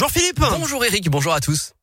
Bonjour Philippe. Bonjour Eric, bonjour à tous.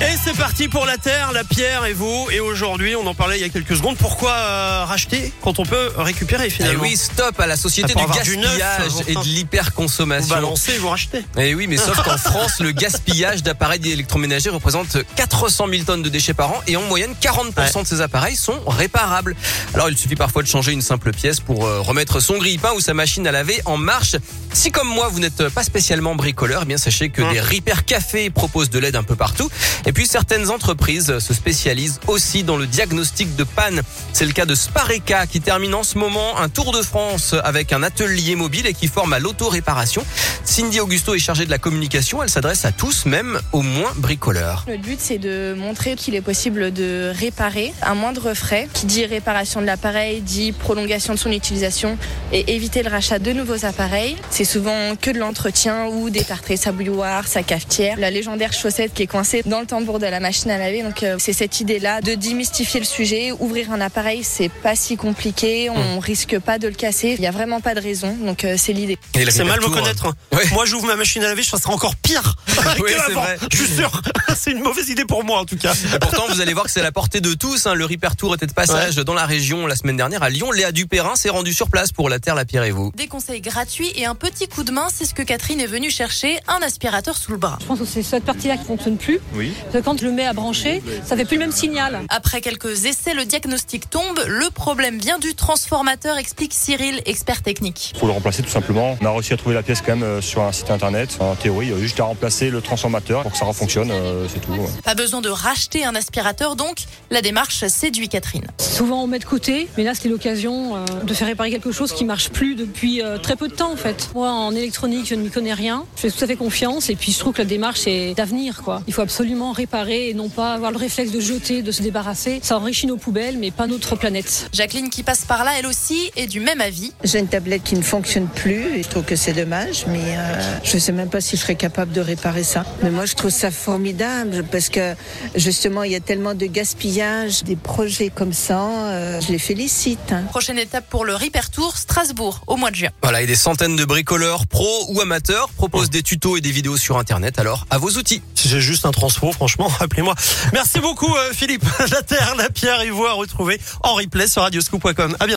Et c'est parti pour la terre, la pierre et vous. Et aujourd'hui, on en parlait il y a quelques secondes. Pourquoi euh, racheter quand on peut récupérer Et finalement oui, stop à la société du avoir du neuf, gaspillage et de Vous l'hyperconsommation. balancez, vous rachetez. Et oui, mais sauf qu'en France, le gaspillage d'appareils électroménagers représente 400 000 tonnes de déchets par an et en moyenne, 40% de ces appareils sont réparables. Alors, il suffit parfois de changer une simple pièce pour euh, remettre son grille-pain ou sa machine à laver en marche. Si comme moi, vous n'êtes pas spécialement bricoleur, eh bien sachez que Hum. des Repair Café proposent de l'aide un peu partout. Et puis, certaines entreprises se spécialisent aussi dans le diagnostic de panne. C'est le cas de Spareka qui termine en ce moment un tour de France avec un atelier mobile et qui forme à l'auto-réparation. Cindy Augusto est chargée de la communication. Elle s'adresse à tous, même aux moins bricoleurs. Le but, c'est de montrer qu'il est possible de réparer à moindre frais. Qui dit réparation de l'appareil dit prolongation de son utilisation et éviter le rachat de nouveaux appareils. C'est souvent que de l'entretien ou détartrer sa bouilloire, sa cafetière, la légendaire chaussette qui est coincée dans le tambour de la machine à laver. Donc euh, c'est cette idée-là de démystifier le sujet. Ouvrir un appareil, c'est pas si compliqué. On risque pas de le casser. Il y a vraiment pas de raison. Donc euh, c'est l'idée. C'est mal me Tour, connaître. hein. Ouais. Moi, j'ouvre ma machine à laver, ça sera encore pire Oui, que avant. vrai. Je suis sûr. c'est une mauvaise idée pour moi en tout cas. Et pourtant, vous allez voir que c'est à la portée de tous. hein. Le Repair Tour était de passage dans la région la semaine dernière à Lyon. Léa Dupérin s'est rendue sur place pour la Terre, la Pierre et vous. Des conseils gratuits et un petit coup de main, c'est ce que Catherine est venue chercher, un aspirateur sous le bras. Je pense que c'est cette partie-là qui fonctionne plus. Oui. Parce que quand je le mets à brancher, ça fait plus le même signal. Après quelques essais, le diagnostic tombe. Le problème vient du transformateur, explique Cyril, expert technique. faut le remplacer tout simplement. On a réussi à trouver la pièce quand même euh, sur un site internet. En théorie, il y a juste à remplacer le transformateur pour que ça refonctionne, euh, c'est tout. Pas besoin de racheter un aspirateur, donc la démarche séduit Catherine. Souvent on met de côté, mais là c'était l'occasion euh, de faire réparer quelque chose qui marche plus depuis euh, très peu de temps en fait. Moi en électronique je ne m'y connais rien, je fais tout à fait confiance et puis je trouve que la démarche est d'avenir quoi. Il faut absolument réparer et non pas avoir le réflexe de jeter, de se débarrasser. Ça enrichit nos poubelles mais pas notre planète. Jacqueline, qui passe par là, elle aussi, est du même avis. J'ai une tablette qui ne fonctionne plus et je trouve que c'est dommage, mais euh, je ne sais même pas si je serais capable de réparer ça. Mais moi, je trouve ça formidable parce que justement, il y a tellement de gaspillage, des projets comme ça. euh, je les félicite. hein. Prochaine étape pour le Repair Tour, Strasbourg, au mois de juin. Voilà, et des centaines de bricoleurs, pros ou amateurs, proposent des tutos et des vidéos sur Internet. Alors, à vos outils. Si j'ai juste un transfo, franchement, appelez-moi. Merci beaucoup euh, Philippe. La terre, la pierre et vous à retrouver en replay sur radioscoop.com. À bientôt.